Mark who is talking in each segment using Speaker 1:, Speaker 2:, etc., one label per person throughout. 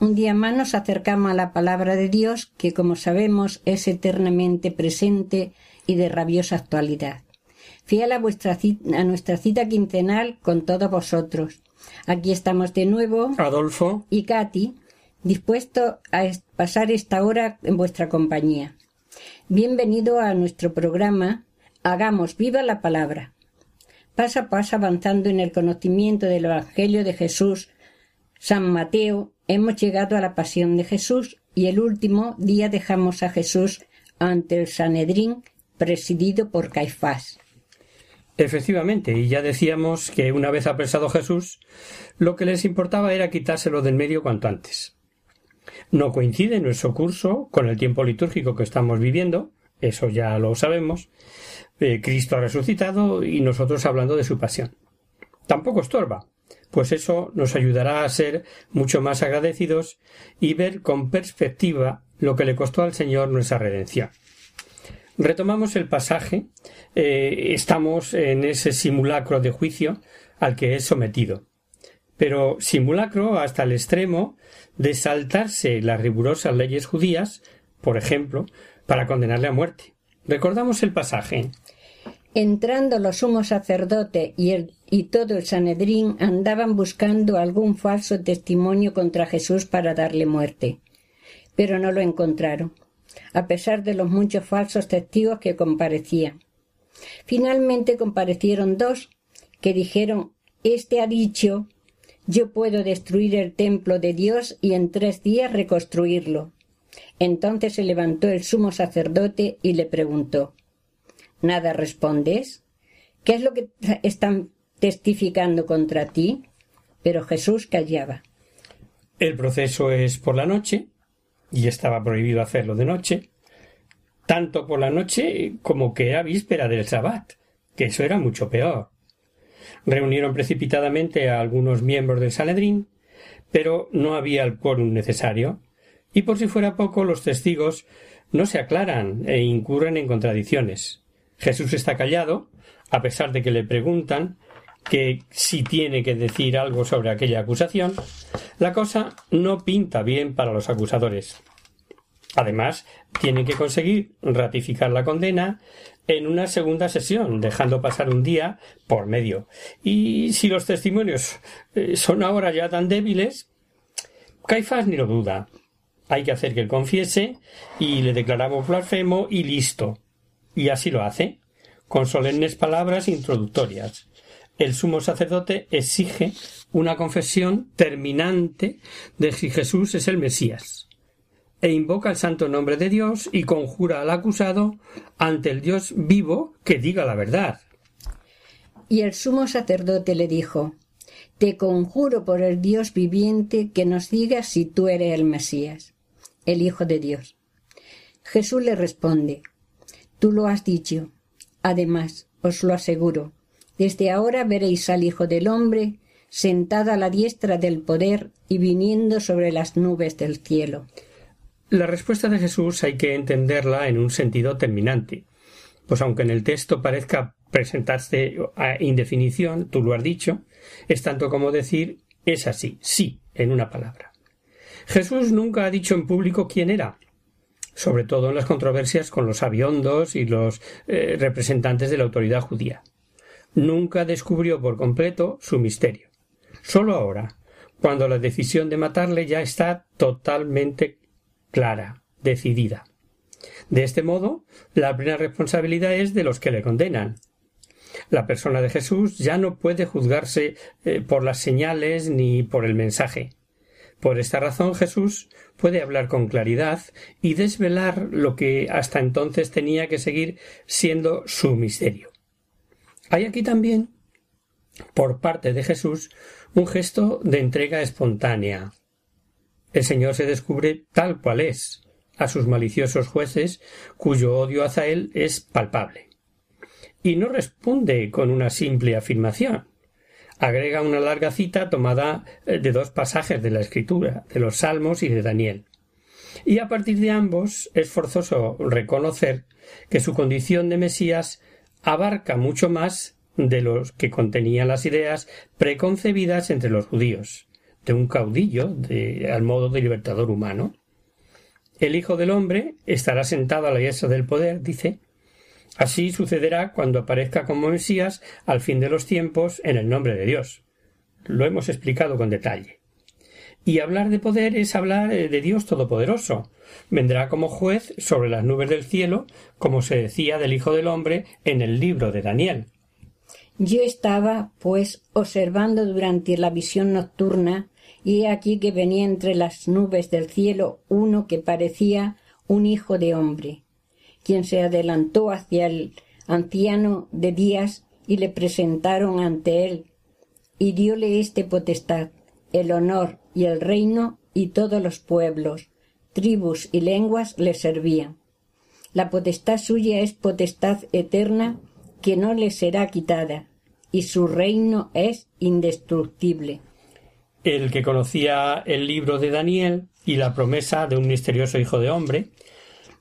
Speaker 1: un día más nos acercamos a la palabra de Dios que como sabemos es eternamente presente y de rabiosa actualidad. Fiel a, vuestra cita- a nuestra cita quincenal con todos vosotros. Aquí estamos de nuevo
Speaker 2: Adolfo,
Speaker 1: y Katy, dispuestos a pasar esta hora en vuestra compañía. Bienvenido a nuestro programa Hagamos viva la palabra. Paso a paso avanzando en el conocimiento del Evangelio de Jesús, San Mateo, hemos llegado a la pasión de Jesús y el último día dejamos a Jesús ante el Sanedrín presidido por Caifás.
Speaker 2: efectivamente, y ya decíamos que una vez apresado Jesús, lo que les importaba era quitárselo del medio cuanto antes. No coincide nuestro curso con el tiempo litúrgico que estamos viviendo, eso ya lo sabemos. Eh, Cristo ha resucitado y nosotros hablando de su pasión. Tampoco estorba, pues eso nos ayudará a ser mucho más agradecidos y ver con perspectiva lo que le costó al Señor nuestra redención. Retomamos el pasaje. eh, estamos en ese simulacro de juicio al que es sometido. Pero simulacro hasta el extremo de saltarse las rigurosas leyes judías, por ejemplo, para condenarle a muerte. Recordamos el pasaje.
Speaker 1: Entrando los sumos sacerdotes y, y todo el Sanedrín andaban buscando algún falso testimonio contra Jesús para darle muerte, pero no lo encontraron, a pesar de los muchos falsos testigos que comparecían. Finalmente comparecieron dos que dijeron Este ha dicho yo puedo destruir el templo de Dios y en tres días reconstruirlo. Entonces se levantó el sumo sacerdote y le preguntó ¿Nada respondes? ¿Qué es lo que están testificando contra ti? Pero Jesús callaba.
Speaker 2: El proceso es por la noche, y estaba prohibido hacerlo de noche, tanto por la noche como que era víspera del Sabbat, que eso era mucho peor. Reunieron precipitadamente a algunos miembros del Sanedrín, pero no había el quórum necesario, y por si fuera poco los testigos no se aclaran e incurren en contradicciones. Jesús está callado, a pesar de que le preguntan que si tiene que decir algo sobre aquella acusación, la cosa no pinta bien para los acusadores. Además, tienen que conseguir ratificar la condena en una segunda sesión, dejando pasar un día por medio. Y si los testimonios eh, son ahora ya tan débiles, Caifás ni lo duda. Hay que hacer que él confiese y le declaramos blasfemo y listo. Y así lo hace, con solemnes palabras introductorias. El sumo sacerdote exige una confesión terminante de si Jesús es el Mesías e invoca el santo nombre de Dios y conjura al acusado ante el Dios vivo que diga la verdad.
Speaker 1: Y el sumo sacerdote le dijo Te conjuro por el Dios viviente que nos digas si tú eres el Mesías, el Hijo de Dios. Jesús le responde Tú lo has dicho. Además, os lo aseguro, desde ahora veréis al Hijo del Hombre sentado a la diestra del poder y viniendo sobre las nubes del cielo.
Speaker 2: La respuesta de Jesús hay que entenderla en un sentido terminante, pues aunque en el texto parezca presentarse a indefinición, tú lo has dicho, es tanto como decir es así, sí, en una palabra. Jesús nunca ha dicho en público quién era, sobre todo en las controversias con los sabiondos y los eh, representantes de la autoridad judía. Nunca descubrió por completo su misterio. Solo ahora, cuando la decisión de matarle ya está totalmente clara, decidida. De este modo, la plena responsabilidad es de los que le condenan. La persona de Jesús ya no puede juzgarse eh, por las señales ni por el mensaje. Por esta razón Jesús puede hablar con claridad y desvelar lo que hasta entonces tenía que seguir siendo su misterio. Hay aquí también, por parte de Jesús, un gesto de entrega espontánea. El Señor se descubre tal cual es a sus maliciosos jueces, cuyo odio hacia él es palpable. Y no responde con una simple afirmación agrega una larga cita tomada eh, de dos pasajes de la Escritura, de los Salmos y de Daniel. Y a partir de ambos es forzoso reconocer que su condición de Mesías abarca mucho más de los que contenían las ideas preconcebidas entre los judíos, de un caudillo de, al modo de libertador humano. El Hijo del Hombre estará sentado a la diestra del poder, dice, Así sucederá cuando aparezca como Mesías al fin de los tiempos en el nombre de Dios. Lo hemos explicado con detalle. Y hablar de poder es hablar de Dios Todopoderoso. Vendrá como juez sobre las nubes del cielo, como se decía del Hijo del Hombre en el libro de Daniel.
Speaker 1: Yo estaba, pues, observando durante la visión nocturna, y he aquí que venía entre las nubes del cielo uno que parecía un hijo de hombre quien se adelantó hacia el anciano de días y le presentaron ante él, y dióle este potestad, el honor y el reino y todos los pueblos, tribus y lenguas le servían. La potestad suya es potestad eterna que no le será quitada, y su reino es indestructible.
Speaker 2: El que conocía el libro de Daniel y la promesa de un misterioso hijo de hombre,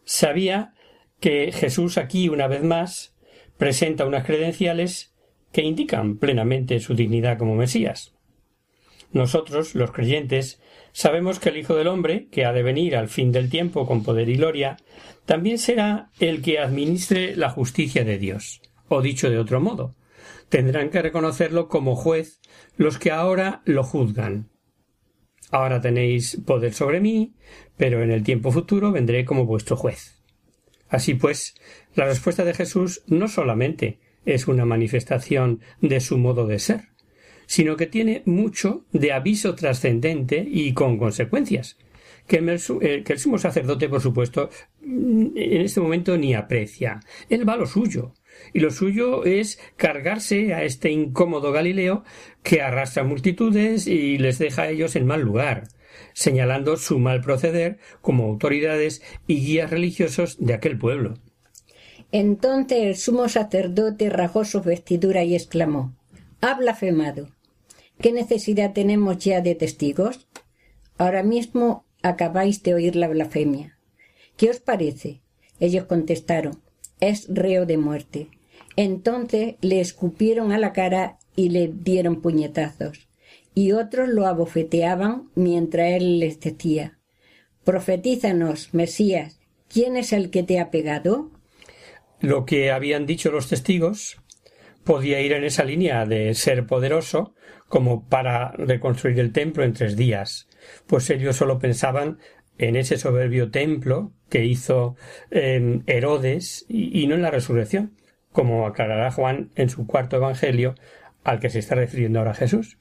Speaker 2: sabía que Jesús aquí, una vez más, presenta unas credenciales que indican plenamente su dignidad como Mesías. Nosotros, los creyentes, sabemos que el Hijo del Hombre, que ha de venir al fin del tiempo con poder y gloria, también será el que administre la justicia de Dios. O dicho de otro modo, tendrán que reconocerlo como juez los que ahora lo juzgan. Ahora tenéis poder sobre mí, pero en el tiempo futuro vendré como vuestro juez. Así pues, la respuesta de Jesús no solamente es una manifestación de su modo de ser, sino que tiene mucho de aviso trascendente y con consecuencias, que el, eh, sumo sacerdote, por supuesto, mm, en este momento ni aprecia. Él va a lo suyo, y lo suyo es cargarse a este incómodo Galileo que arrastra multitudes y les deja a ellos en mal lugar señalando su mal proceder como autoridades y guías religiosos de aquel pueblo.
Speaker 1: Entonces el sumo sacerdote rajó su vestidura y exclamó Ha blasfemado. ¿Qué necesidad tenemos ya de testigos? Ahora mismo acabáis de oír la blasfemia. ¿Qué os parece? Ellos contestaron Es reo de muerte. Entonces le escupieron a la cara y le dieron puñetazos y otros lo abofeteaban mientras él les decía Profetízanos, Mesías, ¿quién es el que te ha pegado?
Speaker 2: Lo que habían dicho los testigos podía ir en esa línea de ser poderoso como para reconstruir el templo en tres días, pues ellos solo pensaban en ese soberbio templo que hizo em, Herodes y no en la resurrección, como aclarará Juan en su cuarto evangelio al que se está refiriendo ahora Jesús.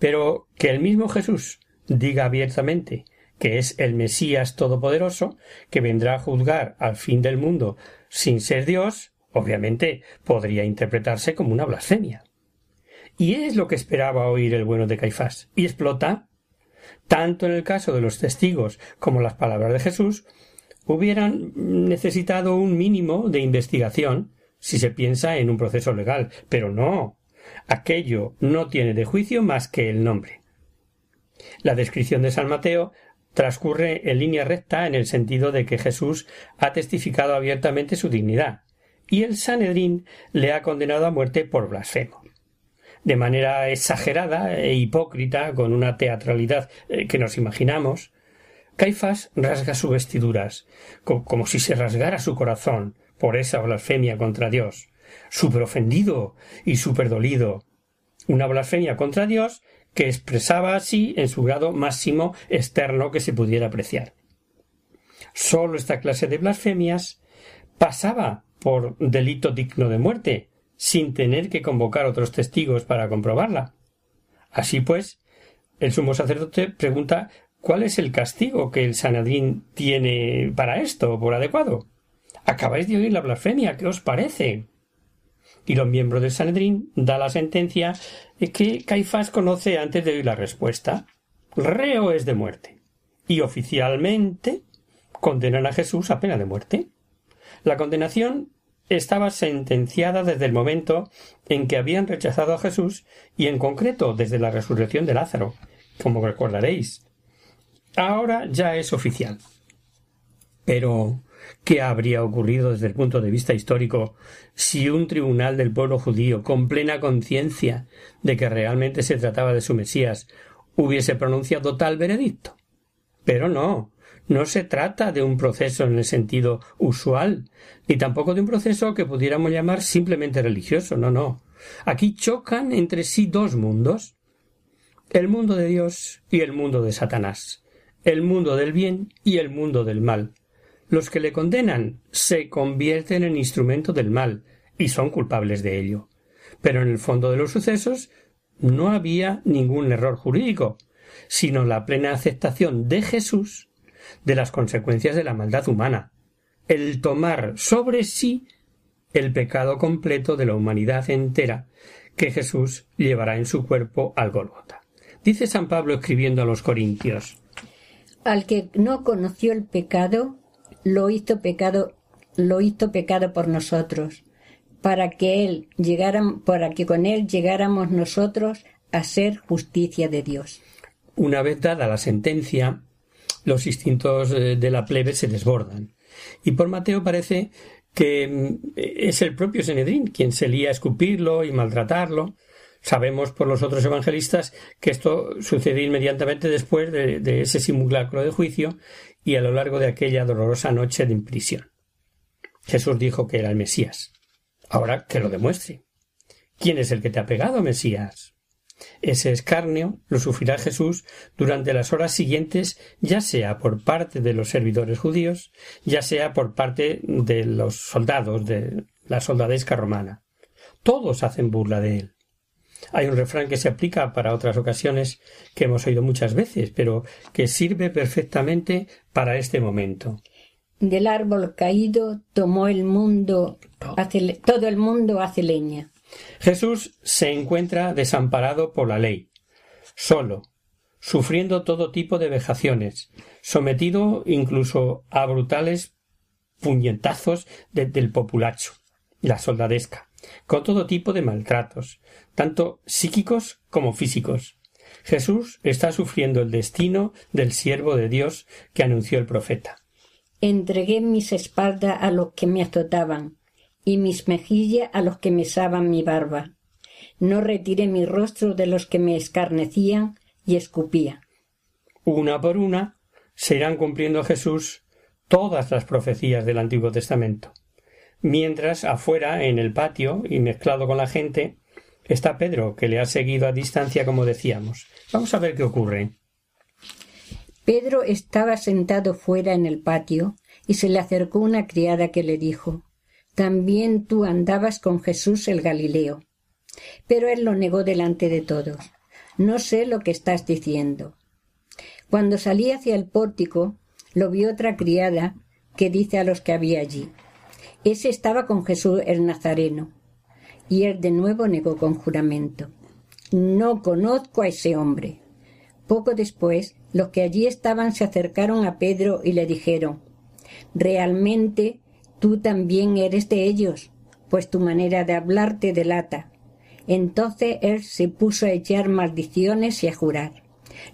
Speaker 2: Pero que el mismo Jesús diga abiertamente que es el Mesías Todopoderoso, que vendrá a juzgar al fin del mundo sin ser Dios, obviamente podría interpretarse como una blasfemia. Y es lo que esperaba oír el bueno de Caifás. Y explota. Tanto en el caso de los testigos como las palabras de Jesús, hubieran necesitado un mínimo de investigación si se piensa en un proceso legal. Pero no. Aquello no tiene de juicio más que el nombre. La descripción de San Mateo transcurre en línea recta en el sentido de que Jesús ha testificado abiertamente su dignidad, y el Sanedrín le ha condenado a muerte por blasfemo. De manera exagerada e hipócrita, con una teatralidad eh, que nos imaginamos, Caifás rasga sus vestiduras, como si se rasgara su corazón por esa blasfemia contra Dios, súper ofendido y súper dolido. Una blasfemia contra Dios que expresaba así en su grado máximo externo que se pudiera apreciar. Sólo esta clase de blasfemias pasaba por delito digno de muerte, sin tener que convocar otros testigos para comprobarla. Así pues, el sumo sacerdote pregunta cuál es el castigo que el Sanadrín tiene para esto por adecuado. Acabáis de oír la blasfemia, ¿qué os parece? Y los miembros del Sanedrín da la sentencia que Caifás conoce antes de oír la respuesta. Reo es de muerte. Y oficialmente condenan a Jesús a pena de muerte. La condenación estaba sentenciada desde el momento en que habían rechazado a Jesús y en concreto desde la resurrección de Lázaro, como recordaréis. Ahora ya es oficial. Pero ¿qué habría ocurrido desde el punto de vista histórico si un tribunal del pueblo judío, con plena conciencia de que realmente se trataba de su Mesías, hubiese pronunciado tal veredicto? Pero no, no se trata de un proceso en el sentido usual, ni tampoco de un proceso que pudiéramos llamar simplemente religioso, no, no. Aquí chocan entre sí dos mundos, el mundo de Dios y el mundo de Satanás, el mundo del bien y el mundo del mal. Los que le condenan se convierten en instrumento del mal y son culpables de ello. Pero en el fondo de los sucesos no había ningún error jurídico, sino la plena aceptación de Jesús de las consecuencias de la maldad humana, el tomar sobre sí el pecado completo de la humanidad entera que Jesús llevará en su cuerpo al Golgota. Dice San Pablo escribiendo a los Corintios
Speaker 1: Al que no conoció el pecado, lo hizo pecado, lo hizo pecado por nosotros, para que él llegara, para que con él llegáramos nosotros a ser justicia de Dios.
Speaker 2: Una vez dada la sentencia, los instintos eh, de la plebe se desbordan. Y por Mateo parece que mm, es el propio Senedrín quien se lía a escupirlo y maltratarlo. Sabemos por los otros evangelistas que esto sucedió inmediatamente después de, de, ese simulacro de juicio y a lo largo de aquella dolorosa noche de imprisión. Jesús dijo que era el Mesías. Ahora que lo demuestre. ¿Quién es el que te ha pegado, Mesías? Ese escarnio lo sufrirá Jesús durante las horas siguientes, ya sea por parte de los servidores judíos, ya sea por parte de los soldados de la soldadesca romana. Todos hacen burla de él. Hay un refrán que se aplica para otras ocasiones que hemos oído muchas veces, pero que sirve perfectamente para este momento.
Speaker 1: Del árbol caído tomó el mundo, hace, todo el mundo hace leña.
Speaker 2: Jesús se encuentra desamparado por la ley, solo, sufriendo todo tipo de vejaciones, sometido incluso a brutales puñetazos del populacho, la soldadesca, con todo tipo de maltratos, tanto psíquicos como físicos. Jesús está sufriendo el destino del siervo de Dios que anunció el profeta.
Speaker 1: Entregué mis espaldas a los que me azotaban, y mis mejillas a los que mesaban mi barba. No retiré mi rostro de los que me escarnecían y escupía.
Speaker 2: Una por una se irán cumpliendo Jesús todas las profecías del Antiguo Testamento. Mientras afuera, en el patio y mezclado con la gente, está Pedro, que le ha seguido a distancia, como decíamos. Vamos a ver qué ocurre.
Speaker 1: Pedro estaba sentado fuera en el patio y se le acercó una criada que le dijo también tú andabas con Jesús el Galileo. Pero él lo negó delante de todos. No sé lo que estás diciendo. Cuando salí hacia el pórtico, lo vio otra criada que dice a los que había allí. Ese estaba con Jesús el Nazareno. Y él de nuevo negó con juramento. No conozco a ese hombre. Poco después, los que allí estaban se acercaron a Pedro y le dijeron Realmente Tú también eres de ellos, pues tu manera de hablar te delata. Entonces él se puso a echar maldiciones y a jurar.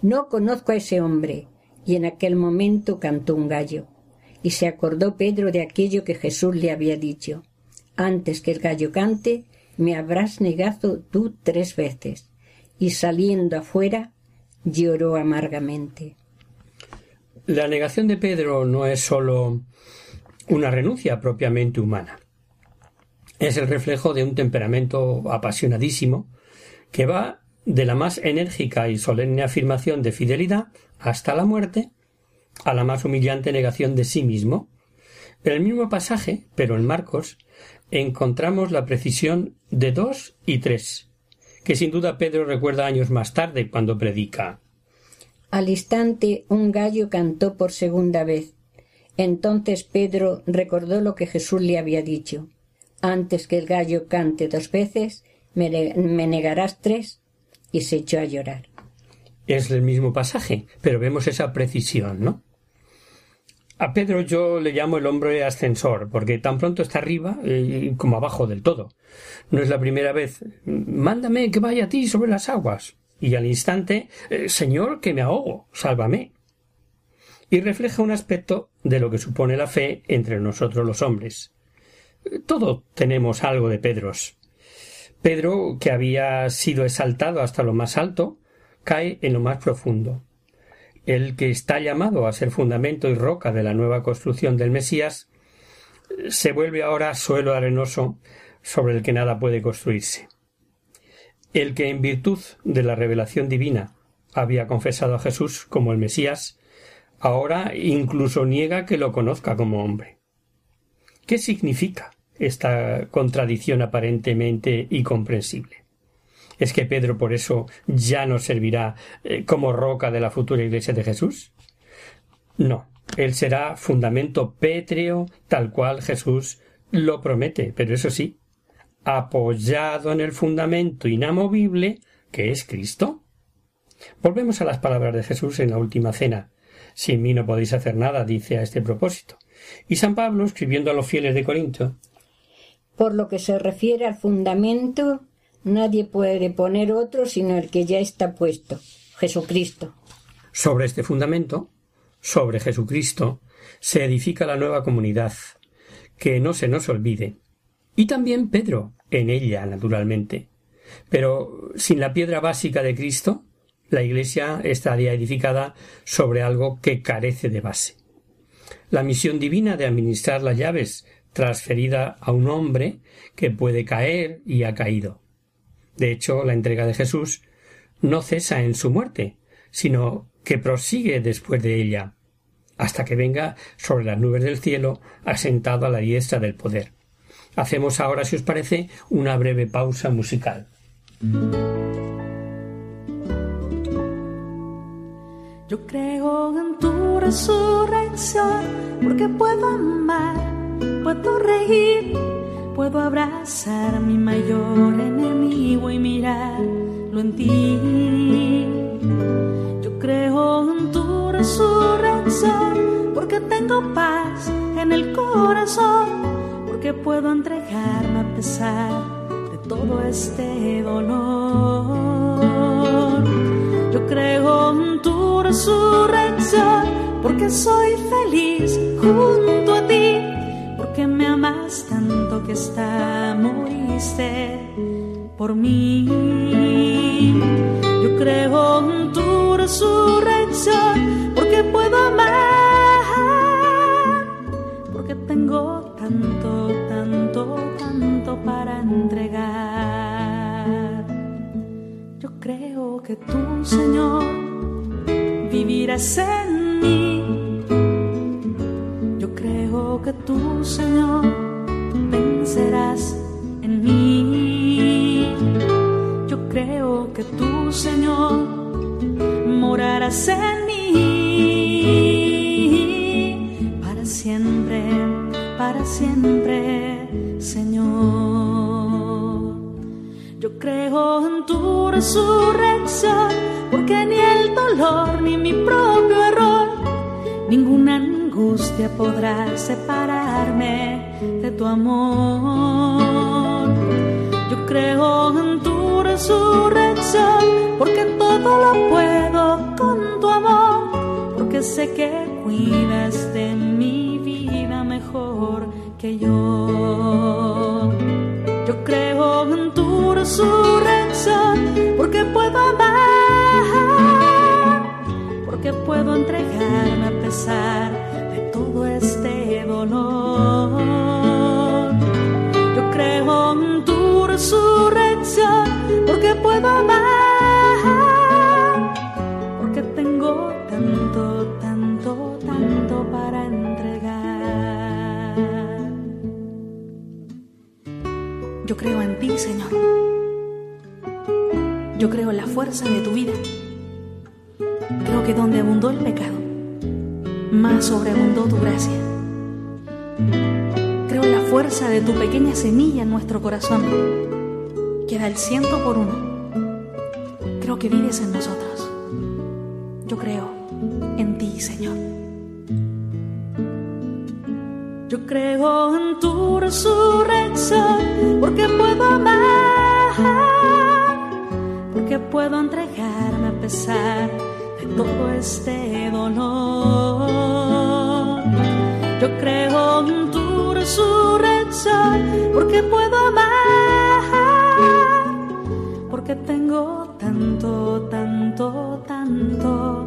Speaker 1: No conozco a ese hombre. Y en aquel momento cantó un gallo. Y se acordó Pedro de aquello que Jesús le había dicho. Antes que el gallo cante, me habrás negado tú tres veces. Y saliendo afuera, lloró amargamente.
Speaker 2: La negación de Pedro no es sólo una renuncia propiamente humana. Es el reflejo de un temperamento apasionadísimo que va de la más enérgica y solemne afirmación de fidelidad hasta la muerte a la más humillante negación de sí mismo. El mismo pasaje, pero en Marcos, encontramos la precisión de dos y tres, que sin duda Pedro recuerda años más tarde cuando predica.
Speaker 1: Al instante un gallo cantó por segunda vez. Entonces Pedro recordó lo que Jesús le había dicho. Antes que el gallo cante dos veces, me, negarás tres, y se echó a llorar.
Speaker 2: Es el mismo pasaje, pero vemos esa precisión, ¿no? A Pedro yo le llamo el hombre ascensor, porque tan pronto está arriba eh, como abajo del todo. No es la primera vez. Mándame que vaya a ti sobre las aguas. Y al instante, eh, Señor, que me ahogo, sálvame. Y refleja un aspecto de lo que supone la fe entre nosotros los hombres. Todo tenemos algo de Pedros. Pedro, que había sido exaltado hasta lo más alto, cae en lo más profundo el que está llamado a ser fundamento y roca de la nueva construcción del Mesías, se vuelve ahora suelo arenoso sobre el que nada puede construirse. El que en virtud de la revelación divina había confesado a Jesús como el Mesías, ahora incluso niega que lo conozca como hombre. ¿Qué significa esta contradicción aparentemente incomprensible? ¿Es que Pedro por eso ya no servirá eh, como roca de la futura iglesia de Jesús? No, él será fundamento pétreo tal cual Jesús lo promete, pero eso sí, apoyado en el fundamento inamovible que es Cristo. Volvemos a las palabras de Jesús en la última cena. Sin mí no podéis hacer nada, dice a este propósito. Y San Pablo, escribiendo a los fieles de Corinto,
Speaker 1: por lo que se refiere al fundamento, Nadie puede poner otro sino el que ya está puesto, Jesucristo.
Speaker 2: Sobre este fundamento, sobre Jesucristo, se edifica la nueva comunidad, que no se nos olvide. Y también Pedro, en ella, naturalmente. Pero sin la piedra básica de Cristo, la Iglesia estaría edificada sobre algo que carece de base. La misión divina de administrar las llaves transferida a un hombre que puede caer y ha caído. De hecho, la entrega de Jesús no cesa en su muerte, sino que prosigue después de ella, hasta que venga sobre las nubes del cielo, asentado a la diestra del poder. Hacemos ahora, si os parece, una breve pausa musical.
Speaker 3: Yo creo en tu resurrección, porque puedo amar, puedo reír Puedo abrazar a mi mayor enemigo y mirarlo en ti. Yo creo en tu resurrección porque tengo paz en el corazón, porque puedo entregarme a pesar de todo este dolor. Yo creo en tu resurrección porque soy feliz junto que está moriste por mí. Yo creo en tu resurrección porque puedo amar, porque tengo tanto, tanto, tanto para entregar. Yo creo que tú, Señor, vivirás en mí que tú, Señor, vencerás en mí. Yo creo que tú, Señor, morarás en mí. Para siempre, para siempre, Señor. Yo creo en tu resurrección, porque ni el dolor ni mi propio error, ninguna angustia podrá separarme de tu amor. Yo creo en tu resurrección, porque todo lo puedo con tu amor, porque sé que cuidas de mi vida mejor que yo. Yo creo en tu resurrección, porque puedo amar, porque puedo entregarme a pesar Yo creo en ti, Señor. Yo creo en la fuerza de tu vida. Creo que donde abundó el pecado, más sobreabundó tu gracia. Creo en la fuerza de tu pequeña semilla en nuestro corazón, que da el ciento por uno. Creo que vives en nosotros. Yo creo en ti, Señor. Yo creo en tu resurrección porque puedo amar, porque puedo entregarme a pesar de todo este dolor. Yo creo en tu resurrección porque puedo amar, porque tengo tanto, tanto, tanto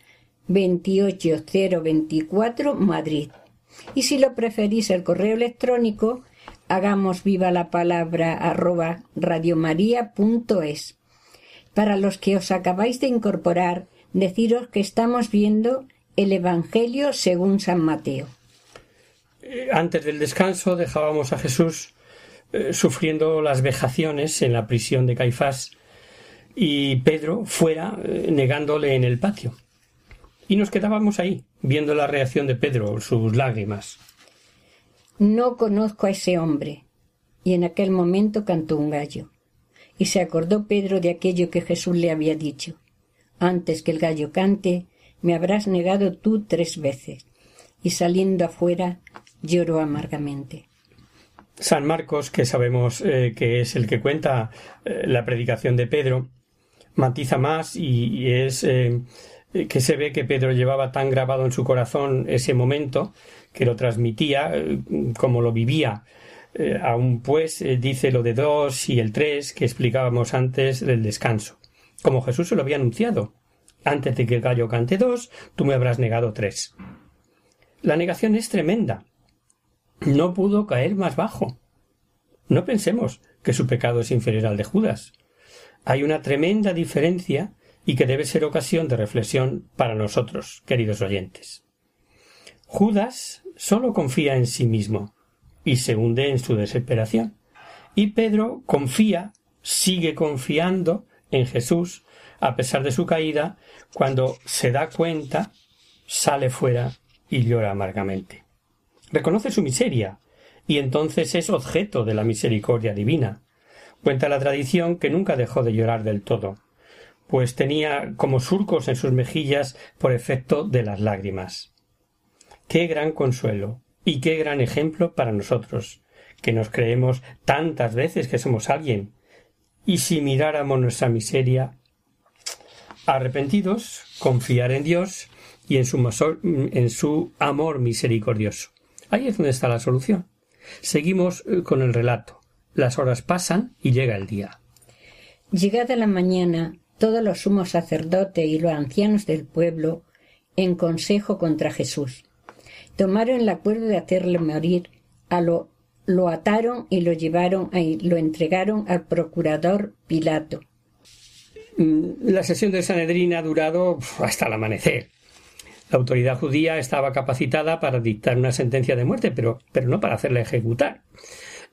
Speaker 1: 28024, Madrid. Y si lo preferís el correo electrónico, hagamos viva la palabra arroba radiomaria.es. Para los que os acabáis de incorporar, deciros que estamos viendo el Evangelio según San Mateo.
Speaker 2: Eh, Antes del descanso dejábamos a Jesús eh, sufriendo las vejaciones en la prisión de Caifás y Pedro fuera eh, negándole en el patio. Y nos quedábamos ahí, viendo la reacción de Pedro, sus lágrimas.
Speaker 1: No conozco a ese hombre. Y en aquel momento cantó un gallo. Y se acordó Pedro de aquello que Jesús le había dicho. Antes que el gallo cante, me habrás negado tú tres veces. Y saliendo afuera, lloró amargamente.
Speaker 2: San Marcos, que sabemos eh, que es el que cuenta eh, la predicación de Pedro, matiza más y, y es eh, que se ve que Pedro llevaba tan grabado en su corazón ese momento que lo transmitía eh, como lo vivía. Eh, aún pues eh, dice lo de dos y el tres que explicábamos antes del descanso. Como Jesús se lo había anunciado. Antes de que el gallo cante dos, tú me habrás negado tres. La negación es tremenda. No pudo caer más bajo. No pensemos que su pecado es inferior al de Judas. Hay una tremenda diferencia y que debe ser ocasión de reflexión para nosotros, queridos oyentes. Judas solo confía en sí mismo y se hunde en su desesperación. Y Pedro confía, sigue confiando en Jesús, a pesar de su caída, cuando se da cuenta, sale fuera y llora amargamente. Reconoce su miseria, y entonces es objeto de la misericordia divina. Cuenta la tradición que nunca dejó de llorar del todo, pues tenía como surcos en sus mejillas por efecto de las lágrimas. Qué gran consuelo y qué gran ejemplo para nosotros, que nos creemos tantas veces que somos alguien, y si miráramos nuestra miseria, arrepentidos, confiar en Dios y en su, amor misericordioso. Ahí es donde está la solución. Seguimos eh, con el relato. Las horas pasan y llega el día.
Speaker 1: Llegada la mañana, todos los sumos sacerdotes y los ancianos del pueblo en consejo contra Jesús. Tomaron el acuerdo de hacerle morir, a lo, lo ataron y lo llevaron y lo entregaron al procurador Pilato.
Speaker 2: La sesión de Sanedrín ha durado hasta el amanecer. La autoridad judía estaba capacitada para dictar una sentencia de muerte, pero, pero no para hacerla ejecutar.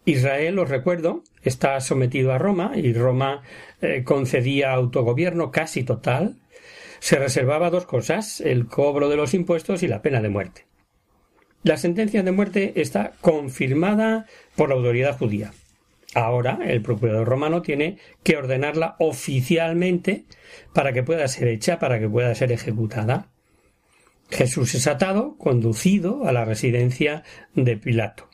Speaker 2: Israel, os recuerdo, está sometido a Roma y Roma eh, concedía autogobierno casi total. Se reservaba dos cosas, el cobro de los impuestos y la pena de muerte. La sentencia de muerte está confirmada por la autoridad judía. Ahora el procurador romano tiene que ordenarla oficialmente para que pueda ser hecha, para que pueda ser ejecutada. Jesús es atado, conducido a la residencia de Pilato.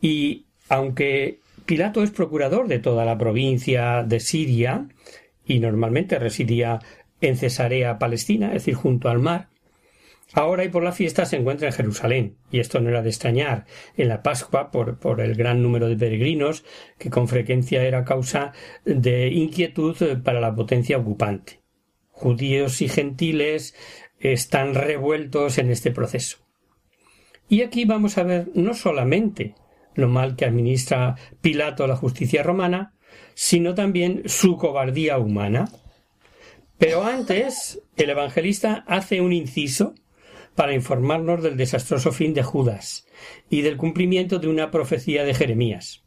Speaker 2: Y aunque Pilato es procurador de toda la provincia de Siria y normalmente residía en Cesarea Palestina, es decir, junto al mar. Ahora y por la fiesta se encuentra en Jerusalén, y esto no era de extrañar en la Pascua por, por el gran número de peregrinos, que con frecuencia era causa de inquietud para la potencia ocupante. Judíos y gentiles están revueltos en este proceso. Y aquí vamos a ver no solamente lo mal que administra Pilato la justicia romana, sino también su cobardía humana. Pero antes, el evangelista hace un inciso para informarnos del desastroso fin de Judas y del cumplimiento de una profecía de Jeremías,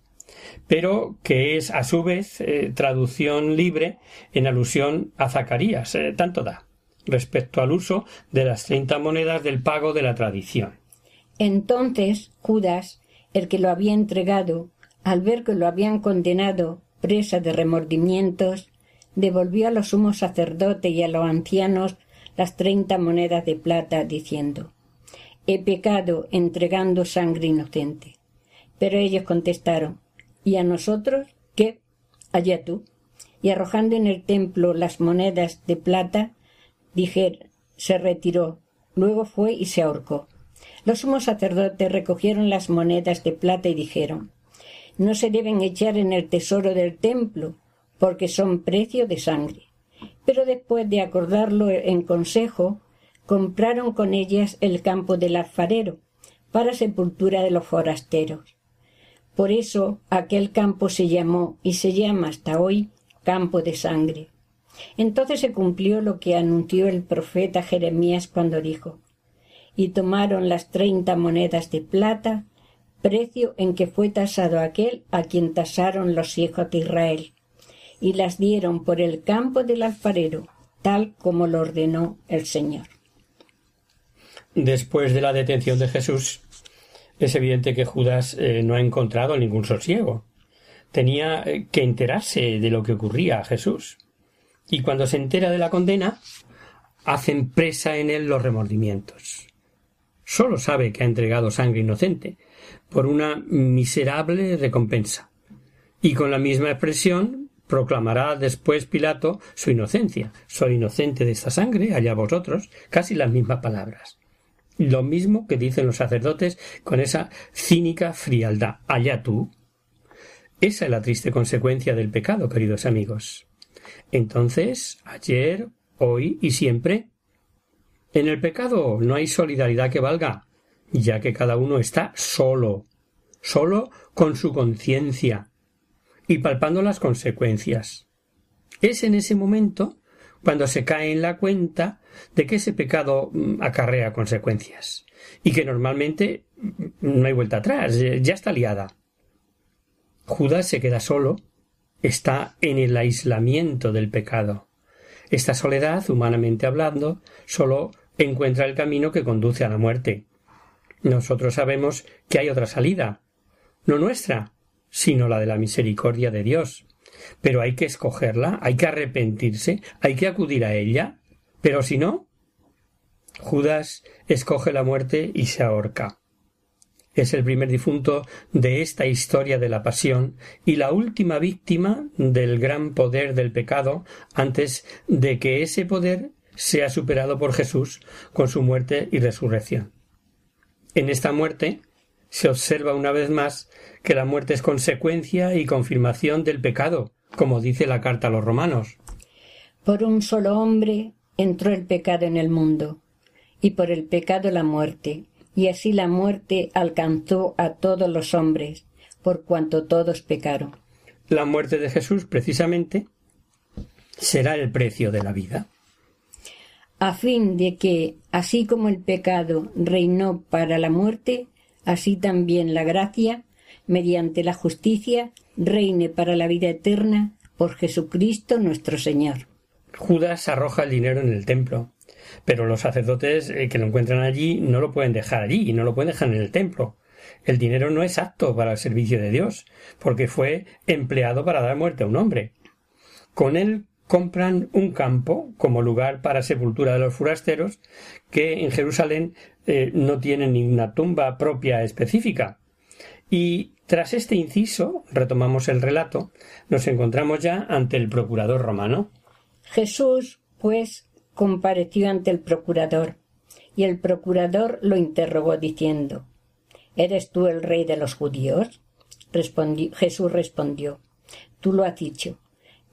Speaker 2: pero que es a su vez eh, traducción libre en alusión a Zacarías, eh, tanto da, respecto al uso de las treinta monedas del pago de la tradición.
Speaker 1: Entonces Judas, el que lo había entregado, al ver que lo habían condenado, presa de remordimientos, devolvió a los sumos sacerdotes y a los ancianos las treinta monedas de plata, diciendo He pecado entregando sangre inocente. Pero ellos contestaron ¿Y a nosotros qué? Allá tú. Y arrojando en el templo las monedas de plata, dije se retiró, luego fue y se ahorcó. Los sumos sacerdotes recogieron las monedas de plata y dijeron No se deben echar en el tesoro del templo, porque son precio de sangre. Pero después de acordarlo en consejo, compraron con ellas el campo del alfarero, para sepultura de los forasteros. Por eso aquel campo se llamó y se llama hasta hoy campo de sangre. Entonces se cumplió lo que anunció el profeta Jeremías cuando dijo y tomaron las treinta monedas de plata, precio en que fue tasado aquel a quien tasaron los hijos de Israel, y las dieron por el campo del alfarero, tal como lo ordenó el Señor.
Speaker 2: Después de la detención de Jesús, es evidente que Judas eh, no ha encontrado ningún sosiego. Tenía eh, que enterarse de lo que ocurría a Jesús. Y cuando se entera de la condena, hacen presa en él los remordimientos sólo sabe que ha entregado sangre inocente, por una miserable recompensa. Y con la misma expresión proclamará después Pilato su inocencia. Soy inocente de esta sangre, allá vosotros, casi las mismas palabras. Lo mismo que dicen los sacerdotes con esa cínica frialdad. Allá tú. Esa es la triste consecuencia del pecado, queridos amigos. Entonces, ayer, hoy y siempre, en el pecado no hay solidaridad que valga, ya que cada uno está solo, solo con su conciencia y palpando las consecuencias. Es en ese momento cuando se cae en la cuenta de que ese pecado mm, acarrea consecuencias y que normalmente mm, no hay vuelta atrás, ya está liada. Judas se queda solo, está en el aislamiento del pecado. Esta soledad, humanamente hablando, solo encuentra el camino que conduce a la muerte. Nosotros sabemos que hay otra salida, no nuestra, sino la de la misericordia de Dios. Pero hay que escogerla, hay que arrepentirse, hay que acudir a ella. Pero si no, Judas escoge la muerte y se ahorca. Es el primer difunto de esta historia de la pasión y la última víctima del gran poder del pecado antes de que ese poder sea superado por Jesús con su muerte y resurrección. En esta muerte se observa una vez más que la muerte es consecuencia y confirmación del pecado, como dice la carta a los romanos.
Speaker 1: Por un solo hombre entró el pecado en el mundo, y por el pecado la muerte, y así la muerte alcanzó a todos los hombres, por cuanto todos pecaron.
Speaker 2: La muerte de Jesús, precisamente, será el precio de la vida
Speaker 1: a fin de que, así como el pecado reinó para la muerte, así también la gracia, mediante la justicia, reine para la vida eterna por Jesucristo nuestro Señor.
Speaker 2: Judas arroja el dinero en el templo, pero los sacerdotes eh, que lo encuentran allí no lo pueden dejar allí y no lo pueden dejar en el templo. El dinero no es apto para el servicio de Dios, porque fue empleado para dar muerte a un hombre. Con él compran un campo como lugar para sepultura de los forasteros que en Jerusalén eh, no tienen ninguna tumba propia específica. Y tras este inciso, retomamos el relato, nos encontramos ya ante el procurador romano.
Speaker 1: Jesús, pues compareció ante el procurador, y el procurador lo interrogó diciendo ¿Eres tú el rey de los judíos? Jesús respondió Tú lo has dicho.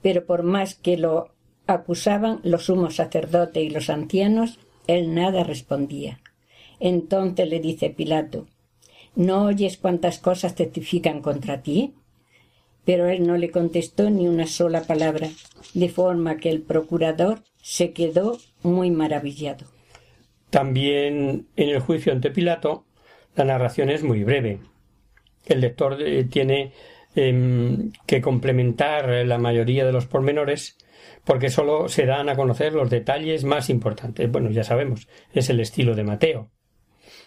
Speaker 1: Pero por más que lo acusaban los sumos sacerdotes y los ancianos, él nada respondía. Entonces le dice Pilato ¿No oyes cuántas cosas testifican contra ti? Pero él no le contestó ni una sola palabra, de forma que el procurador se quedó muy maravillado.
Speaker 2: También en el juicio ante Pilato, la narración es muy breve. El lector eh, tiene em, que complementar la mayoría de los pormenores porque sólo se dan a conocer los detalles más importantes. Bueno, ya sabemos, es el estilo de Mateo.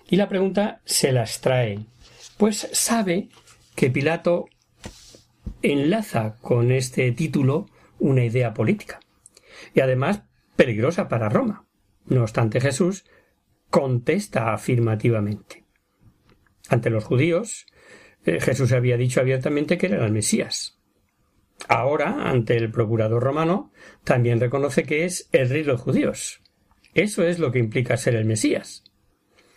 Speaker 2: Y la pregunta se las trae, pues sabe que Pilato enlaza con este título una idea política y además peligrosa para Roma. No obstante, Jesús contesta afirmativamente. Ante los judíos, eh, Jesús había dicho abiertamente que era el Mesías. Ahora, ante el procurador romano, también reconoce que es el rey de los judíos. Eso es lo que implica ser el Mesías.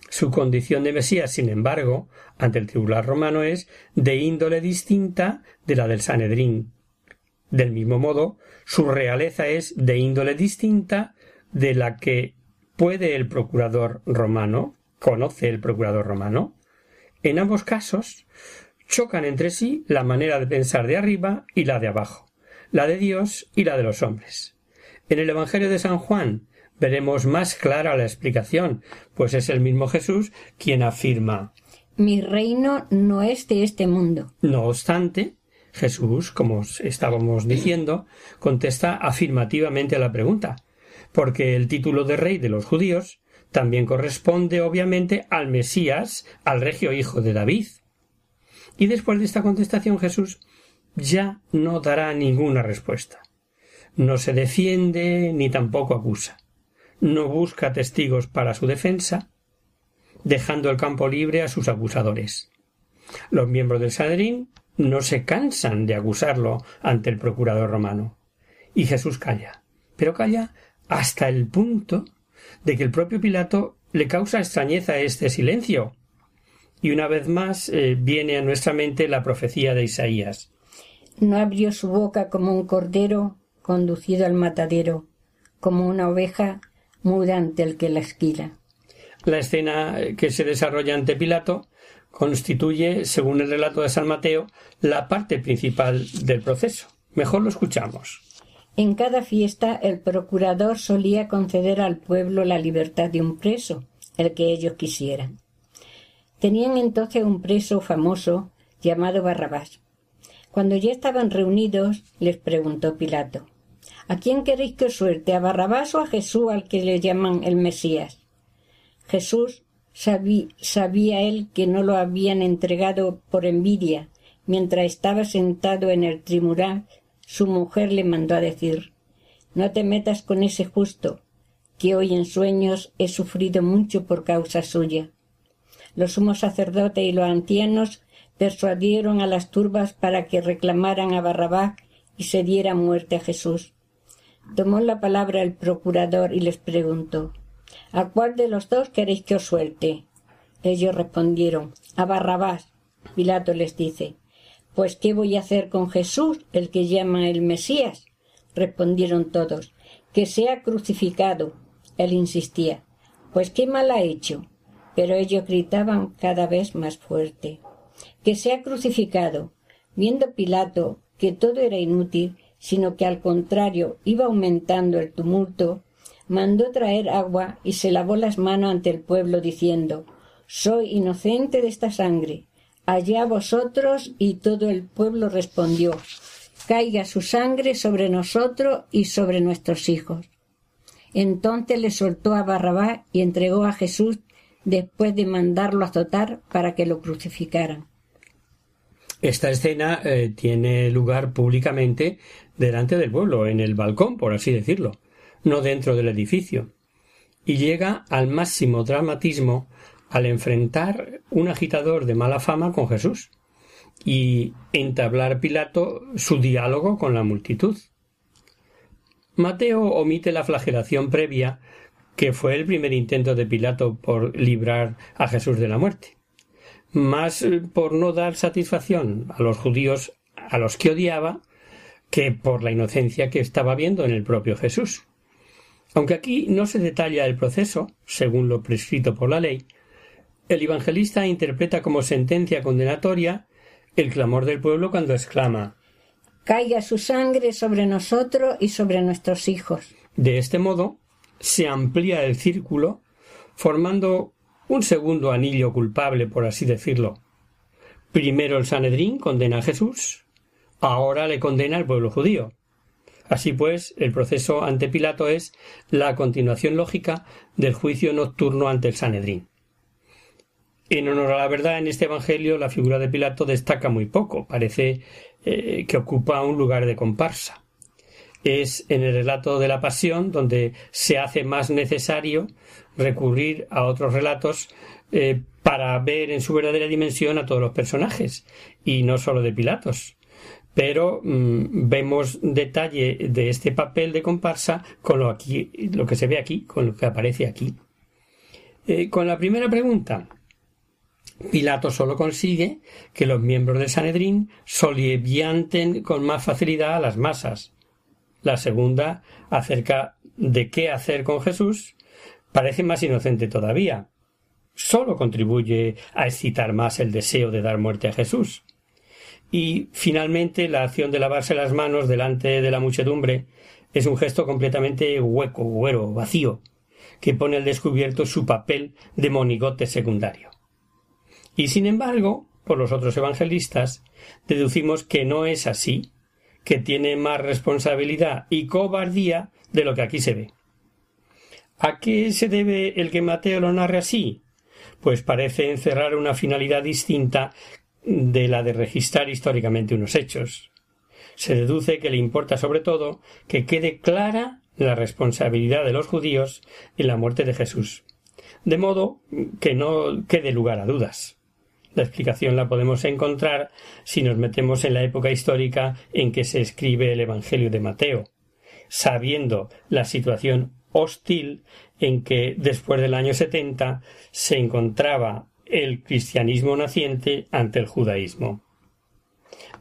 Speaker 2: Su condición de Mesías, sin embargo, ante el tribunal romano es de índole distinta de la del Sanedrín. Del mismo modo, su realeza es de índole distinta de la que puede el procurador romano, conoce el procurador romano. En ambos casos, chocan entre sí la manera de pensar de arriba y la de abajo, la de Dios y la de los hombres. En el Evangelio de San Juan veremos más clara la explicación, pues es el mismo Jesús quien afirma
Speaker 1: Mi reino no es de este mundo.
Speaker 2: No obstante, Jesús, como estábamos diciendo, contesta afirmativamente a la pregunta, porque el título de rey de los judíos también corresponde obviamente al Mesías, al regio hijo de David. Y después de esta contestación Jesús ya no dará ninguna respuesta. No se defiende ni tampoco acusa no busca testigos para su defensa, dejando el campo libre a sus acusadores. Los miembros del Sanedrín no se cansan de acusarlo ante el procurador romano. Y Jesús calla, pero calla hasta el punto de que el propio Pilato le causa extrañeza este silencio. Y una vez más eh, viene a nuestra mente la profecía de Isaías.
Speaker 1: No abrió su boca como un cordero conducido al matadero, como una oveja muda ante el que la esquila.
Speaker 2: La escena que se desarrolla ante Pilato constituye, según el relato de San Mateo, la parte principal del proceso. Mejor lo escuchamos.
Speaker 1: En cada fiesta el procurador solía conceder al pueblo la libertad de un preso, el que ellos quisieran. Tenían entonces un preso famoso llamado Barrabás. Cuando ya estaban reunidos, les preguntó Pilato ¿A quién queréis que suelte? ¿A Barrabás o a Jesús al que le llaman el Mesías? Jesús sabía él que no lo habían entregado por envidia. Mientras estaba sentado en el tribunal, su mujer le mandó a decir No te metas con ese justo, que hoy en sueños he sufrido mucho por causa suya. Los sumos sacerdotes y los ancianos persuadieron a las turbas para que reclamaran a Barrabás y se diera muerte a Jesús. Tomó la palabra el procurador y les preguntó ¿A cuál de los dos queréis que os suelte? Ellos respondieron A Barrabás. Pilato les dice Pues ¿qué voy a hacer con Jesús, el que llama el Mesías? Respondieron todos Que sea crucificado. Él insistía Pues qué mal ha hecho. Pero ellos gritaban cada vez más fuerte Que sea crucificado. Viendo Pilato que todo era inútil, sino que al contrario iba aumentando el tumulto, mandó traer agua y se lavó las manos ante el pueblo diciendo Soy inocente de esta sangre. Allá vosotros y todo el pueblo respondió Caiga su sangre sobre nosotros y sobre nuestros hijos. Entonces le soltó a Barrabás y entregó a Jesús después de mandarlo azotar para que lo crucificaran.
Speaker 2: Esta escena eh, tiene lugar públicamente delante del pueblo, en el balcón, por así decirlo, no dentro del edificio, y llega al máximo dramatismo al enfrentar un agitador de mala fama con Jesús y entablar Pilato su diálogo con la multitud. Mateo omite la flagelación previa, que fue el primer intento de Pilato por librar a Jesús de la muerte, más por no dar satisfacción a los judíos a los que odiaba que por la inocencia que estaba viendo en el propio Jesús. Aunque aquí no se detalla el proceso, según lo prescrito por la ley, el evangelista interpreta como sentencia condenatoria el clamor del pueblo cuando exclama
Speaker 1: Caiga su sangre sobre nosotros y sobre nuestros hijos.
Speaker 2: De este modo, se amplía el círculo, formando un segundo anillo culpable, por así decirlo. Primero el Sanedrín condena a Jesús, ahora le condena al pueblo judío. Así pues, el proceso ante Pilato es la continuación lógica del juicio nocturno ante el Sanedrín. En honor a la verdad, en este Evangelio la figura de Pilato destaca muy poco, parece eh, que ocupa un lugar de comparsa. Es en el relato de la pasión donde se hace más necesario recurrir a otros relatos eh, para ver en su verdadera dimensión a todos los personajes, y no solo de Pilatos. Pero mm, vemos detalle de este papel de comparsa con lo, aquí, lo que se ve aquí, con lo que aparece aquí. Eh, con la primera pregunta, Pilato solo consigue que los miembros del Sanedrín solivianten con más facilidad a las masas. La segunda, acerca de qué hacer con Jesús, parece más inocente todavía. Solo contribuye a excitar más el deseo de dar muerte a Jesús. Y finalmente la acción de lavarse las manos delante de la muchedumbre es un gesto completamente hueco, güero, vacío, que pone al descubierto su papel de monigote secundario. Y sin embargo, por los otros evangelistas, deducimos que no es así, que tiene más responsabilidad y cobardía de lo que aquí se ve. ¿A qué se debe el que Mateo lo narre así? Pues parece encerrar una finalidad distinta de la de registrar históricamente unos hechos. Se deduce que le importa sobre todo que quede clara la responsabilidad de los judíos en la muerte de Jesús, de modo que no quede lugar a dudas. La explicación la podemos encontrar si nos metemos en la época histórica en que se escribe el Evangelio de Mateo, sabiendo la situación hostil en que después del año setenta se encontraba el cristianismo naciente ante el judaísmo.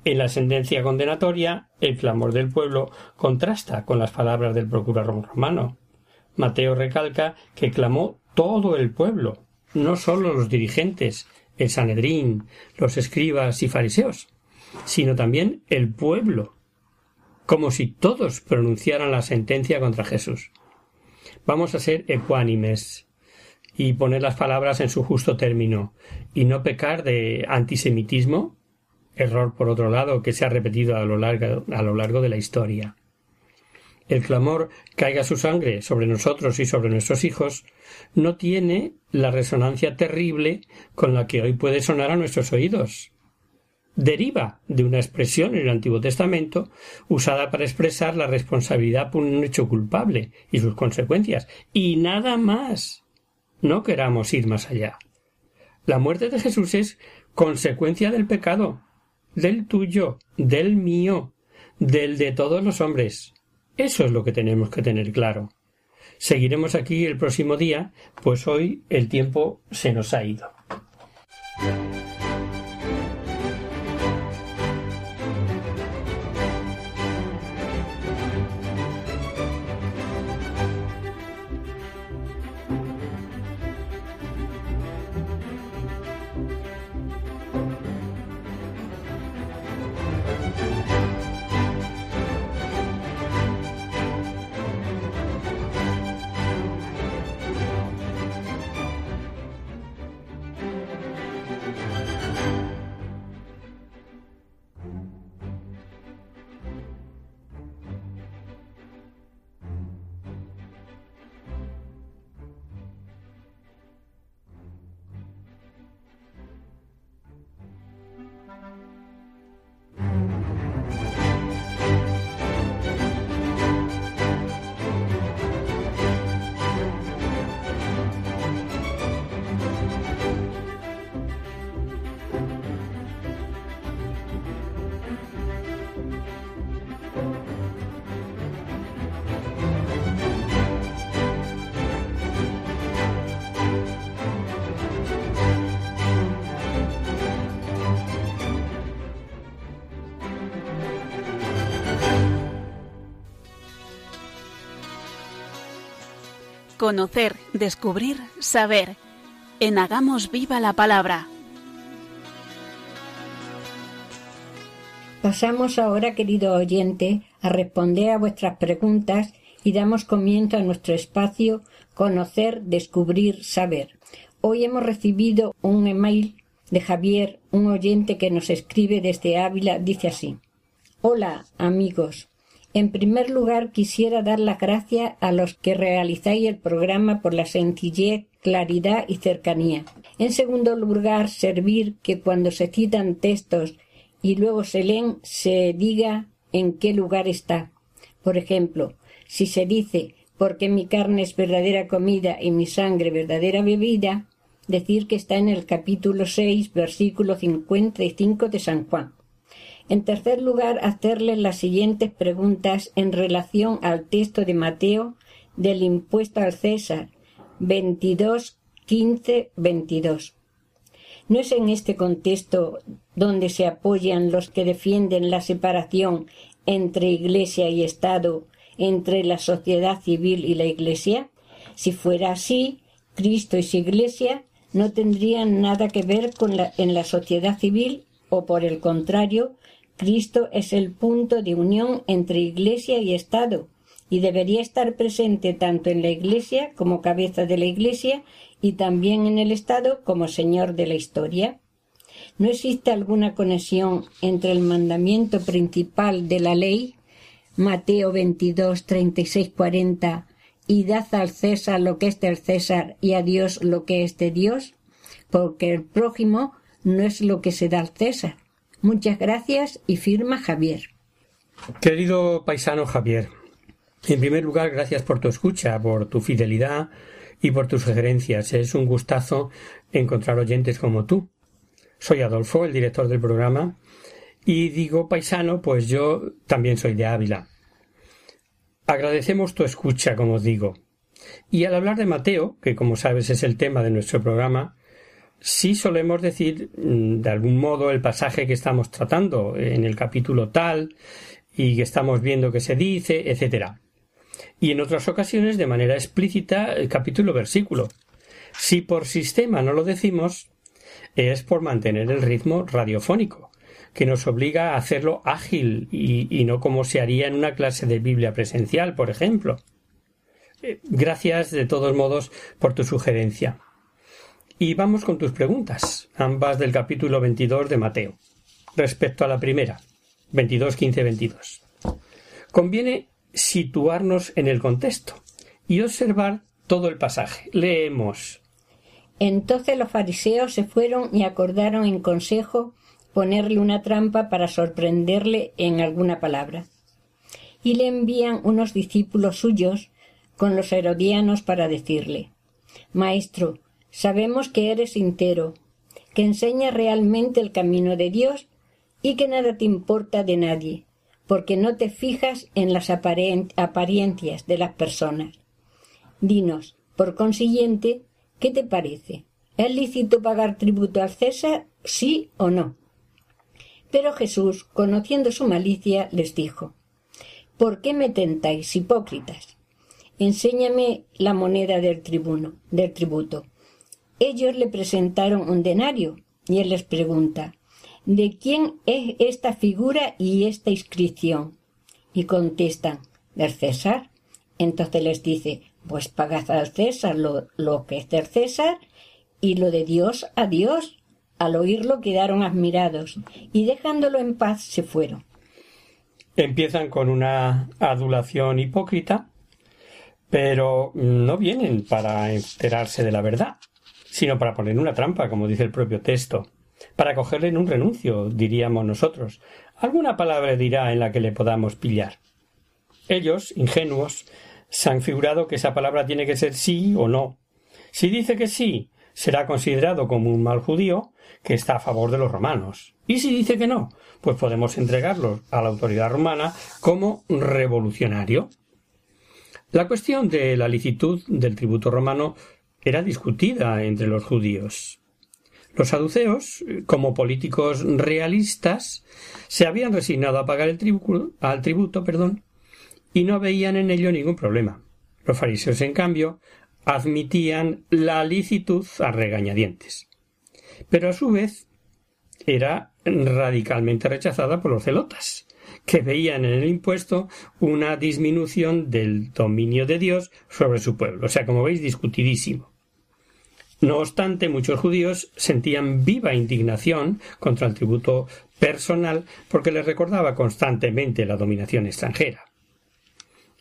Speaker 2: En la sentencia condenatoria, el clamor del pueblo contrasta con las palabras del procurador romano. Mateo recalca que clamó todo el pueblo, no sólo los dirigentes, el Sanedrín, los escribas y fariseos, sino también el pueblo, como si todos pronunciaran la sentencia contra Jesús. Vamos a ser ecuánimes y poner las palabras en su justo término y no pecar de antisemitismo, error por otro lado que se ha repetido a lo largo, a lo largo de la historia. El clamor caiga su sangre sobre nosotros y sobre nuestros hijos no tiene la resonancia terrible con la que hoy puede sonar a nuestros oídos. Deriva de una expresión en el Antiguo Testamento usada para expresar la responsabilidad por un hecho culpable y sus consecuencias, y nada más. No queramos ir más allá. La muerte de Jesús es consecuencia del pecado, del tuyo, del mío, del de todos los hombres. Eso es lo que tenemos que tener claro. Seguiremos aquí el próximo día, pues hoy el tiempo se nos ha ido.
Speaker 4: Conocer, descubrir, saber. En Hagamos Viva la Palabra.
Speaker 1: Pasamos ahora, querido oyente, a responder a vuestras preguntas y damos comienzo a nuestro espacio Conocer, Descubrir, Saber. Hoy hemos recibido un email de Javier, un oyente que nos escribe desde Ávila, dice así. Hola, amigos. En primer lugar, quisiera dar las gracias a los que realizáis el programa por la sencillez, claridad y cercanía. En segundo lugar, servir que cuando se citan textos y luego se leen se diga en qué lugar está. Por ejemplo, si se dice porque mi carne es verdadera comida y mi sangre verdadera bebida, decir que está en el capítulo 6, versículo 55 de San Juan. En tercer lugar, hacerles las siguientes preguntas en relación al texto de Mateo del impuesto al César, 22, 15, 22. ¿No es en este contexto donde se apoyan los que defienden la separación entre Iglesia y Estado, entre la sociedad civil y la Iglesia? Si fuera así, Cristo y su Iglesia no tendrían nada que ver con en la sociedad civil o por el contrario, Cristo es el punto de unión entre Iglesia y Estado y debería estar presente tanto en la Iglesia como cabeza de la Iglesia y también en el Estado como Señor de la historia. ¿No existe alguna conexión entre el mandamiento principal de la ley, Mateo 22, 36, 40, y dad al César lo que es del César y a Dios lo que es de Dios? Porque el prójimo no es lo que se da al César. Muchas gracias y firma Javier.
Speaker 2: Querido paisano Javier, en primer lugar, gracias por tu escucha, por tu fidelidad y por tus sugerencias. Es un gustazo encontrar oyentes como tú. Soy Adolfo, el director del programa, y digo paisano, pues yo también soy de Ávila. Agradecemos tu escucha, como os digo. Y al hablar de Mateo, que como sabes es el tema de nuestro programa, sí solemos decir mm, de algún modo el pasaje que estamos tratando en el capítulo tal y que estamos viendo que se dice, etcétera. Y en otras ocasiones de manera explícita el capítulo versículo. Si por sistema no lo decimos, es por mantener el ritmo radiofónico, que nos obliga a hacerlo ágil y, no como se haría en una clase de Biblia presencial, por ejemplo. Eh, gracias de todos modos por tu sugerencia. Y vamos con tus preguntas, ambas del capítulo 22 de Mateo. Respecto a la primera, 22, 15, 22. Conviene situarnos en el contexto y observar todo el pasaje. Leemos.
Speaker 1: Entonces los fariseos se fueron y acordaron en consejo ponerle una trampa para sorprenderle en alguna palabra. Y le envían unos discípulos suyos con los herodianos para decirle Maestro, Sabemos que eres entero, que enseñas realmente el camino de Dios y que nada te importa de nadie, porque no te fijas en las apariencias de las personas. Dinos, por consiguiente, ¿qué te parece? ¿Es lícito pagar tributo al César, sí o no? Pero Jesús, conociendo su malicia, les dijo ¿Por qué me tentáis, hipócritas? Enséñame la moneda del tribuno, del tributo. Ellos le presentaron un denario y él les pregunta ¿De quién es esta figura y esta inscripción? Y contestan del César. Entonces les dice pues pagad al César lo, lo que es del César y lo de Dios a Dios. Al oírlo quedaron admirados y dejándolo en paz se fueron.
Speaker 2: Empiezan con una adulación hipócrita, pero no vienen para enterarse de la verdad sino para poner una trampa, como dice el propio texto, para cogerle en un renuncio, diríamos nosotros. Alguna palabra dirá en la que le podamos pillar. Ellos, ingenuos, se han figurado que esa palabra tiene que ser sí o no. Si dice que sí, será considerado como un mal judío que está a favor de los romanos. Y si dice que no, pues podemos entregarlo a la autoridad romana como revolucionario. La cuestión de la licitud del tributo romano era discutida entre los judíos. Los saduceos, como políticos realistas, se habían resignado a pagar el tributo, al tributo perdón, y no veían en ello ningún problema. Los fariseos, en cambio, admitían la licitud a regañadientes. Pero a su vez era radicalmente rechazada por los celotas, que veían en el impuesto una disminución del dominio de Dios sobre su pueblo. O sea, como veis, discutidísimo. No obstante, muchos judíos sentían viva indignación contra el tributo personal porque les recordaba constantemente la dominación extranjera.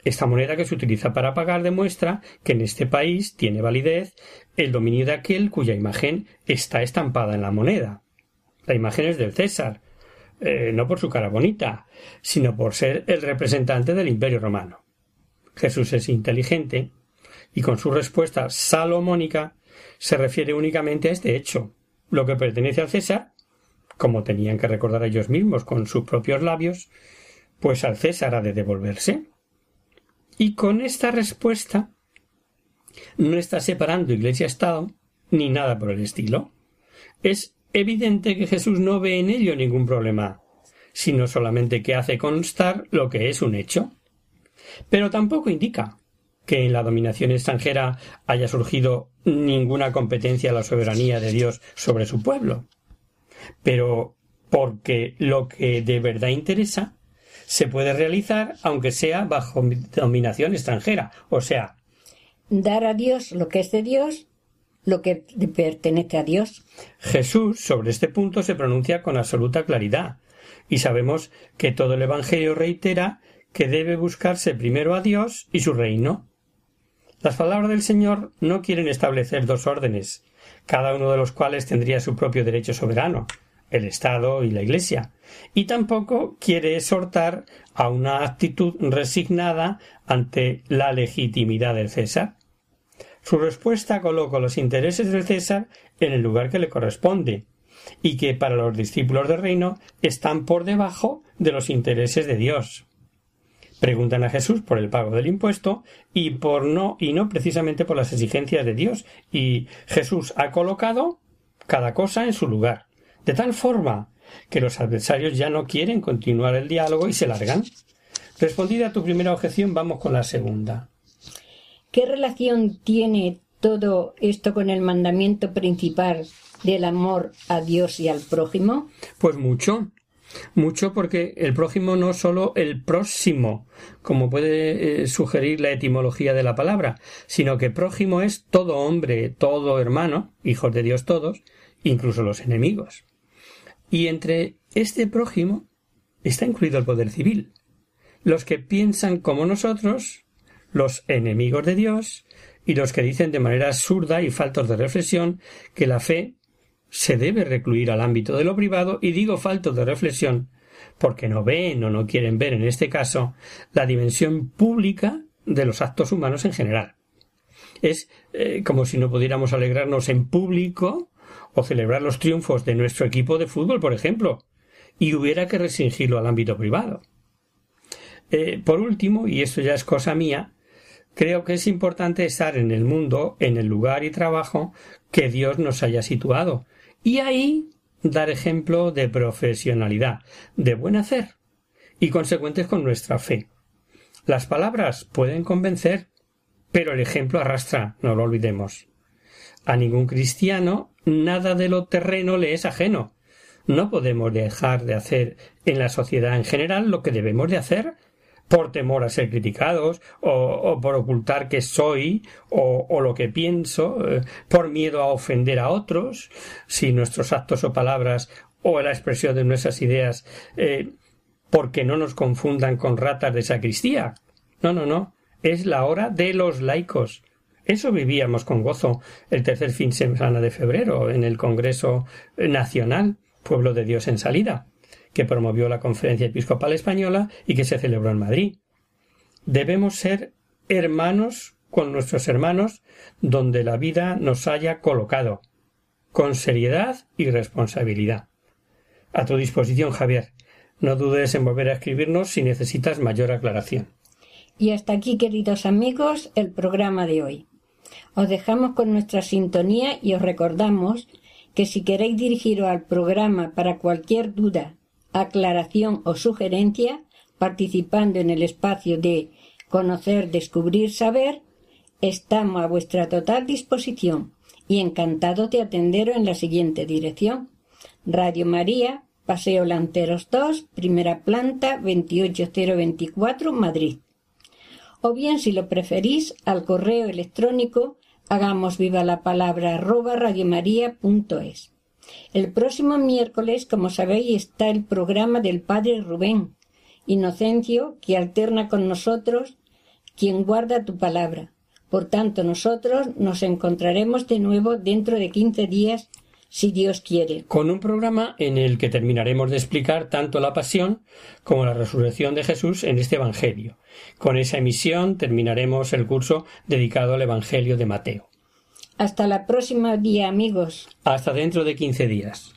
Speaker 2: Esta moneda que se utiliza para pagar demuestra que en este país tiene validez el dominio de aquel cuya imagen está estampada en la moneda. La imagen es del César, eh, no por su cara bonita, sino por ser el representante del imperio romano. Jesús es inteligente y con su respuesta salomónica se refiere únicamente a este hecho. Lo que pertenece al César, como tenían que recordar ellos mismos con sus propios labios, pues al César ha de devolverse. Y con esta respuesta no está separando Iglesia-Estado ni nada por el estilo. Es evidente que Jesús no ve en ello ningún problema, sino solamente que hace constar lo que es un hecho. Pero tampoco indica que en la dominación extranjera haya surgido ninguna competencia a la soberanía de Dios sobre su pueblo. Pero porque lo que de verdad interesa se puede realizar aunque sea bajo dominación extranjera, o sea,
Speaker 1: dar a Dios lo que es de Dios, lo que pertenece a Dios.
Speaker 2: Jesús sobre este punto se pronuncia con absoluta claridad, y sabemos que todo el Evangelio reitera que debe buscarse primero a Dios y su reino, las palabras del Señor no quieren establecer dos órdenes, cada uno de los cuales tendría su propio derecho soberano, el Estado y la Iglesia, y tampoco quiere exhortar a una actitud resignada ante la legitimidad del César. Su respuesta coloca los intereses del César en el lugar que le corresponde, y que para los discípulos del reino están por debajo de los intereses de Dios. Preguntan a Jesús por el pago del impuesto y por no y no precisamente por las exigencias de Dios y Jesús ha colocado cada cosa en su lugar, de tal forma que los adversarios ya no quieren continuar el diálogo y se largan. Respondida a tu primera objeción, vamos con la segunda.
Speaker 1: ¿Qué relación tiene todo esto con el mandamiento principal del amor a Dios y al prójimo?
Speaker 2: Pues mucho. Mucho porque el prójimo no solo el próximo, como puede eh, sugerir la etimología de la palabra, sino que prójimo es todo hombre, todo hermano, hijos de Dios todos, incluso los enemigos. Y entre este prójimo está incluido el poder civil, los que piensan como nosotros, los enemigos de Dios, y los que dicen de manera absurda y faltos de reflexión que la fe se debe recluir al ámbito de lo privado y digo falto de reflexión porque no ven o no quieren ver en este caso la dimensión pública de los actos humanos en general. Es eh, como si no pudiéramos alegrarnos en público o celebrar los triunfos de nuestro equipo de fútbol, por ejemplo, y hubiera que restringirlo al ámbito privado. Eh, por último, y esto ya es cosa mía, creo que es importante estar en el mundo, en el lugar y trabajo que Dios nos haya situado, y ahí dar ejemplo de profesionalidad, de buen hacer y consecuentes con nuestra fe. Las palabras pueden convencer, pero el ejemplo arrastra, no lo olvidemos. A ningún cristiano nada de lo terreno le es ajeno. No podemos dejar de hacer en la sociedad en general lo que debemos de hacer por temor a ser criticados o, por ocultar que soy o, lo que pienso, eh, por miedo a ofender a otros, si nuestros actos o palabras o la expresión de nuestras ideas, eh, porque no nos confundan con ratas de sacristía. No, no, no. Es la hora de los laicos. Eso vivíamos con gozo el tercer fin de semana de febrero en el Congreso Nacional, Pueblo de Dios en Salida que promovió la Conferencia Episcopal Española y que se celebró en Madrid. Debemos ser hermanos con nuestros hermanos donde la vida nos haya colocado, con seriedad y responsabilidad. A tu disposición, Javier. No dudes en volver a escribirnos si necesitas mayor aclaración.
Speaker 1: Y hasta aquí, queridos amigos, el programa de hoy. Os dejamos con nuestra sintonía y os recordamos que si queréis dirigiros al programa para cualquier duda, aclaración o sugerencia, participando en el espacio de conocer, descubrir, saber, Estamos a vuestra total disposición y encantados de atenderos en la siguiente dirección. Radio María, Paseo Lanteros 2, primera planta, 28024, Madrid. O bien, si lo preferís, al correo electrónico hagamos viva la palabra arroba radiomaria.es. El próximo miércoles, como sabéis, está el programa del Padre Rubén, Inocencio, que alterna con nosotros, quien guarda tu palabra. Por tanto, nosotros nos encontraremos de nuevo dentro de quince días, si Dios quiere.
Speaker 2: Con un programa en el que terminaremos de explicar tanto la pasión como la resurrección de Jesús en este Evangelio. Con esa emisión terminaremos el curso dedicado al Evangelio de Mateo.
Speaker 1: Hasta la próxima día, amigos.
Speaker 2: Hasta dentro de quince días.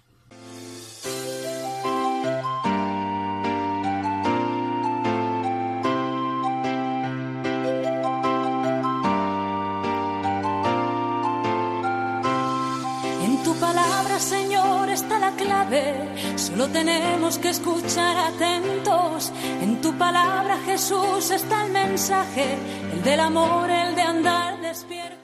Speaker 3: En tu palabra, Señor, está la clave. Solo tenemos que escuchar atentos. En tu palabra, Jesús, está el mensaje, el del amor, el de andar despierto.